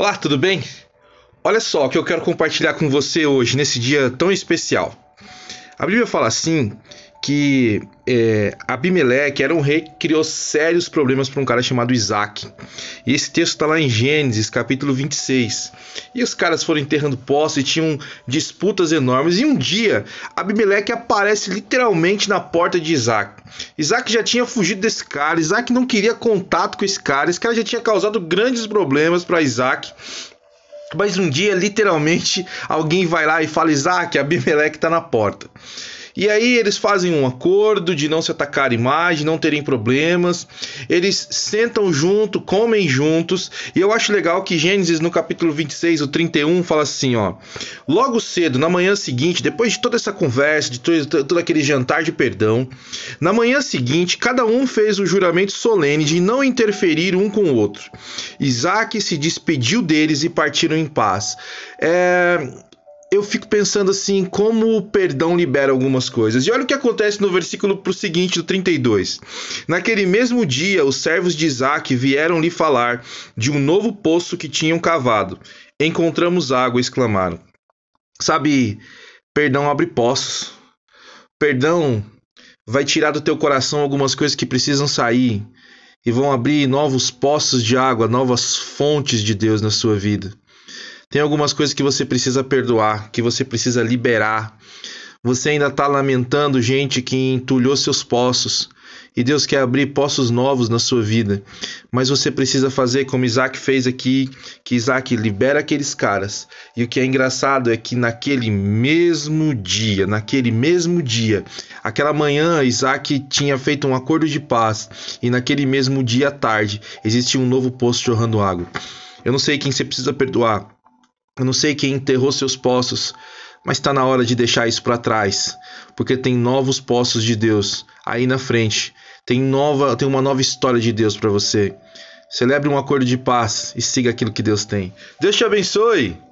Olá, tudo bem? Olha só o que eu quero compartilhar com você hoje, nesse dia tão especial. A Bíblia fala assim que é, Abimeleque era um rei que criou sérios problemas para um cara chamado Isaac. E esse texto está lá em Gênesis, capítulo 26. E os caras foram enterrando postos e tinham disputas enormes. E um dia, Abimeleque aparece literalmente na porta de Isaac. Isaac já tinha fugido desse cara, Isaac não queria contato com esse cara, esse cara já tinha causado grandes problemas para Isaac. Mas um dia, literalmente, alguém vai lá e fala: Isaac, Abimeleque está na porta. E aí eles fazem um acordo de não se atacarem mais, de não terem problemas. Eles sentam junto, comem juntos. E eu acho legal que Gênesis no capítulo 26, o 31, fala assim, ó: Logo cedo, na manhã seguinte, depois de toda essa conversa, de todo, todo aquele jantar de perdão, na manhã seguinte, cada um fez o juramento solene de não interferir um com o outro. Isaac se despediu deles e partiram em paz. É, eu fico pensando assim, como o perdão libera algumas coisas. E olha o que acontece no versículo pro seguinte, do 32. Naquele mesmo dia, os servos de Isaac vieram lhe falar de um novo poço que tinham cavado. Encontramos água, exclamaram. Sabe, perdão abre poços. Perdão vai tirar do teu coração algumas coisas que precisam sair e vão abrir novos poços de água, novas fontes de Deus na sua vida. Tem algumas coisas que você precisa perdoar, que você precisa liberar. Você ainda está lamentando gente que entulhou seus poços. E Deus quer abrir poços novos na sua vida. Mas você precisa fazer como Isaac fez aqui, que Isaac libera aqueles caras. E o que é engraçado é que naquele mesmo dia, naquele mesmo dia, aquela manhã Isaac tinha feito um acordo de paz. E naquele mesmo dia à tarde, existia um novo poço jorrando água. Eu não sei quem você precisa perdoar. Eu não sei quem enterrou seus poços, mas está na hora de deixar isso para trás, porque tem novos poços de Deus aí na frente. Tem nova, tem uma nova história de Deus para você. Celebre um acordo de paz e siga aquilo que Deus tem. Deus te abençoe.